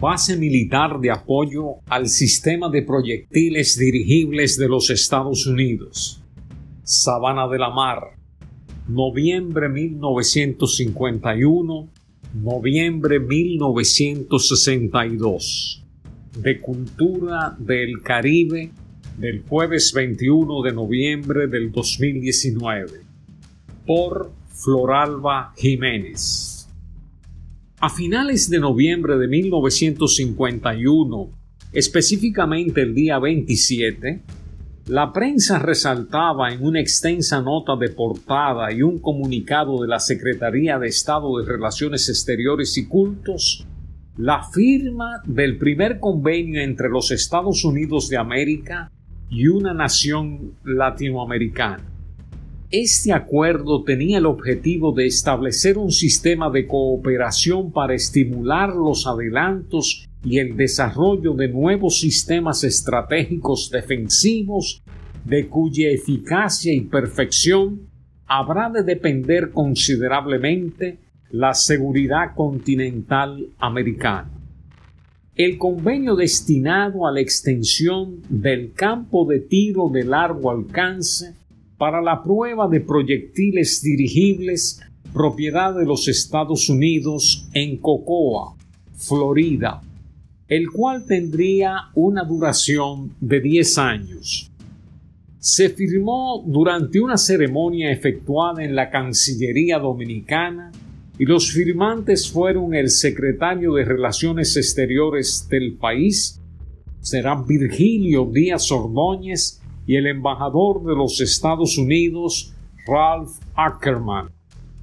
base militar de apoyo al sistema de proyectiles dirigibles de los Estados Unidos. Sabana de la Mar, noviembre 1951, noviembre 1962. De Cultura del Caribe del jueves 21 de noviembre del 2019. Por Floralba Jiménez. A finales de noviembre de 1951, específicamente el día 27, la prensa resaltaba en una extensa nota de portada y un comunicado de la Secretaría de Estado de Relaciones Exteriores y Cultos la firma del primer convenio entre los Estados Unidos de América y una nación latinoamericana. Este acuerdo tenía el objetivo de establecer un sistema de cooperación para estimular los adelantos y el desarrollo de nuevos sistemas estratégicos defensivos de cuya eficacia y perfección habrá de depender considerablemente la seguridad continental americana. El convenio destinado a la extensión del campo de tiro de largo alcance para la prueba de proyectiles dirigibles propiedad de los Estados Unidos en Cocoa, Florida, el cual tendría una duración de 10 años. Se firmó durante una ceremonia efectuada en la Cancillería Dominicana y los firmantes fueron el secretario de Relaciones Exteriores del país, será Virgilio Díaz Ordóñez y el embajador de los Estados Unidos, Ralph Ackerman,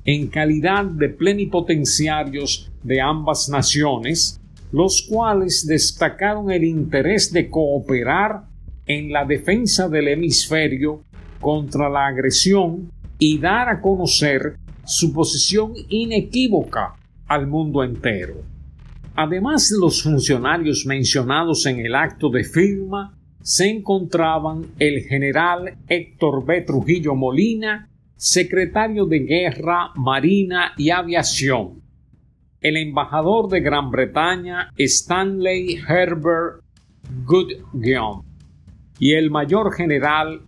en calidad de plenipotenciarios de ambas naciones, los cuales destacaron el interés de cooperar en la defensa del hemisferio contra la agresión y dar a conocer su posición inequívoca al mundo entero. Además de los funcionarios mencionados en el acto de firma, se encontraban el general Héctor B. Trujillo Molina, secretario de Guerra, Marina y Aviación, el embajador de Gran Bretaña Stanley Herbert Goodguion y el mayor general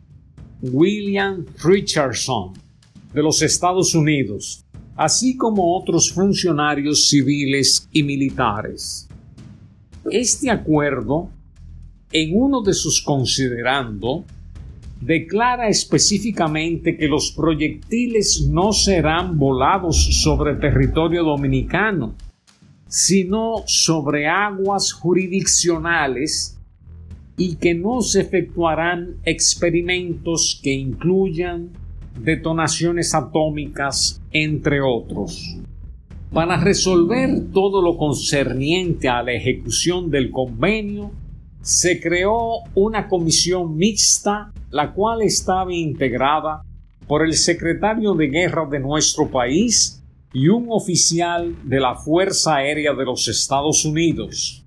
William Richardson de los Estados Unidos, así como otros funcionarios civiles y militares. Este acuerdo, en uno de sus considerando, declara específicamente que los proyectiles no serán volados sobre territorio dominicano, sino sobre aguas jurisdiccionales y que no se efectuarán experimentos que incluyan detonaciones atómicas, entre otros. Para resolver todo lo concerniente a la ejecución del convenio, se creó una comisión mixta, la cual estaba integrada por el secretario de guerra de nuestro país y un oficial de la Fuerza Aérea de los Estados Unidos.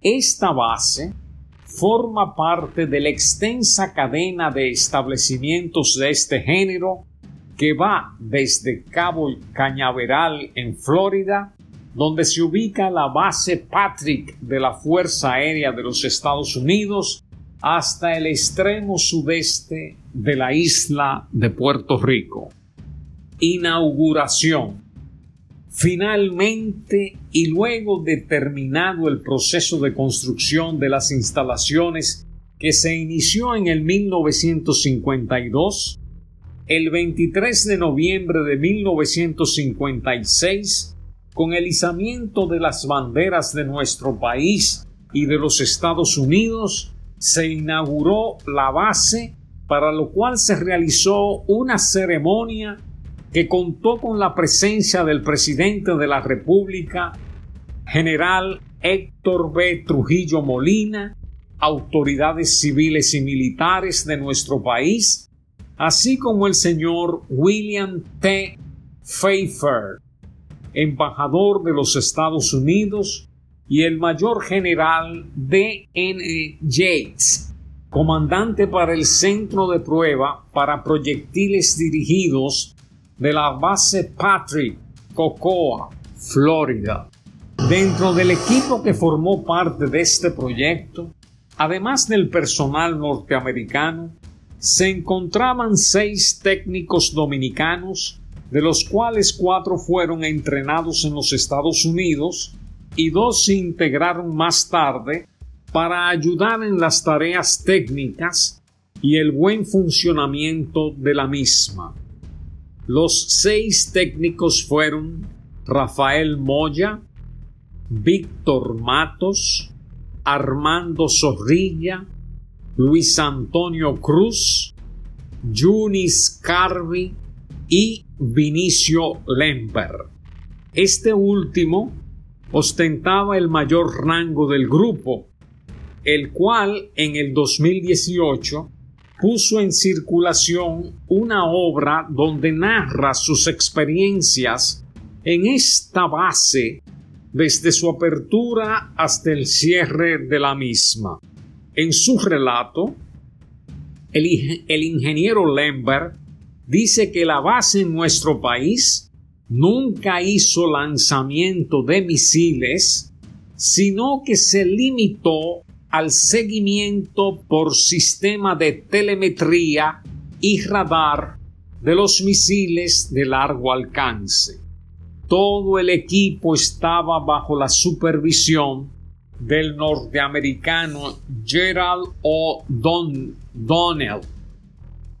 Esta base forma parte de la extensa cadena de establecimientos de este género que va desde Cabo Cañaveral en Florida donde se ubica la base Patrick de la Fuerza Aérea de los Estados Unidos, hasta el extremo sudeste de la isla de Puerto Rico. Inauguración. Finalmente, y luego de terminado el proceso de construcción de las instalaciones que se inició en el 1952, el 23 de noviembre de 1956 con el izamiento de las banderas de nuestro país y de los Estados Unidos, se inauguró la base, para lo cual se realizó una ceremonia que contó con la presencia del presidente de la República, general Héctor B. Trujillo Molina, autoridades civiles y militares de nuestro país, así como el señor William T. Pfeiffer, embajador de los Estados Unidos, y el mayor general D. N. Yates, comandante para el centro de prueba para proyectiles dirigidos de la base Patrick, Cocoa, Florida. Dentro del equipo que formó parte de este proyecto, además del personal norteamericano, se encontraban seis técnicos dominicanos, de los cuales cuatro fueron entrenados en los Estados Unidos y dos se integraron más tarde para ayudar en las tareas técnicas y el buen funcionamiento de la misma. Los seis técnicos fueron Rafael Moya, Víctor Matos, Armando Zorrilla, Luis Antonio Cruz, Yunis Carvi y Vinicio Lemper. Este último ostentaba el mayor rango del grupo, el cual en el 2018 puso en circulación una obra donde narra sus experiencias en esta base desde su apertura hasta el cierre de la misma. En su relato, el, el ingeniero Lemberg dice que la base en nuestro país nunca hizo lanzamiento de misiles, sino que se limitó al seguimiento por sistema de telemetría y radar de los misiles de largo alcance. Todo el equipo estaba bajo la supervisión del norteamericano Gerald O.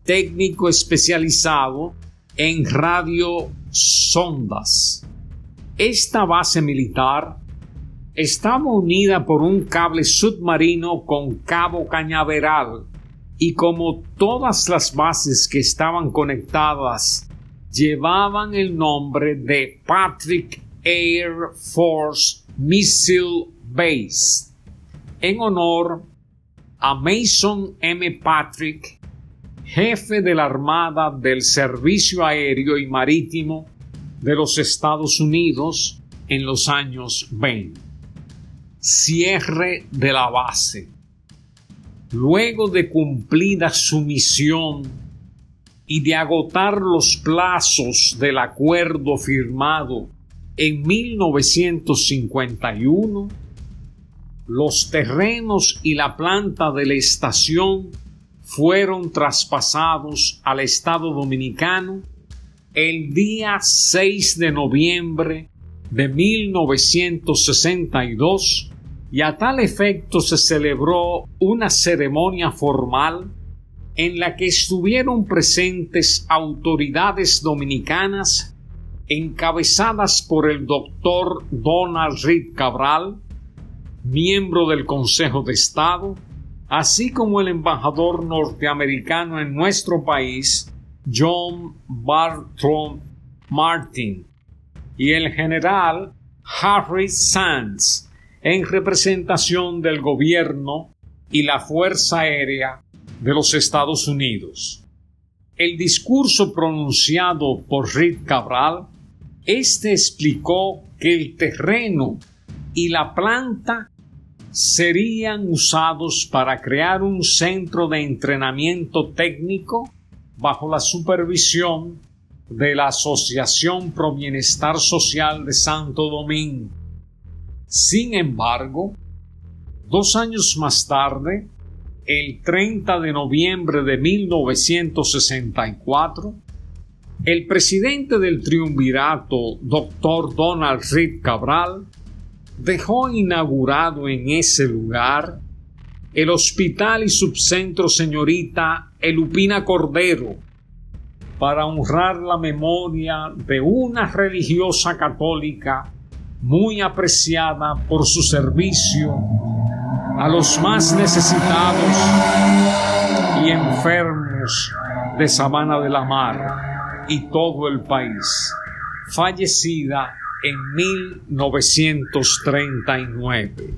Técnico especializado en radiosondas. Esta base militar estaba unida por un cable submarino con cabo cañaveral y como todas las bases que estaban conectadas llevaban el nombre de Patrick Air Force Missile Base en honor a Mason M. Patrick, jefe de la Armada del Servicio Aéreo y Marítimo de los Estados Unidos en los años 20 cierre de la base. Luego de cumplida su misión y de agotar los plazos del acuerdo firmado en 1951, los terrenos y la planta de la estación fueron traspasados al Estado Dominicano el día 6 de noviembre de 1962 y a tal efecto se celebró una ceremonia formal en la que estuvieron presentes autoridades dominicanas encabezadas por el doctor Donald Reed Cabral, miembro del Consejo de Estado, así como el embajador norteamericano en nuestro país, John Bartram Martin, y el general Harry Sands, en representación del gobierno y la Fuerza Aérea de los Estados Unidos. El discurso pronunciado por Reed Cabral, este explicó que el terreno y la planta serían usados para crear un centro de entrenamiento técnico bajo la supervisión de la Asociación Pro Bienestar Social de Santo Domingo sin embargo, dos años más tarde, el 30 de noviembre de 1964, el presidente del triunvirato, Dr. Donald Reed Cabral, dejó inaugurado en ese lugar el Hospital y Subcentro Señorita Elupina Cordero para honrar la memoria de una religiosa católica muy apreciada por su servicio a los más necesitados y enfermos de Sabana de la Mar y todo el país, fallecida en 1939.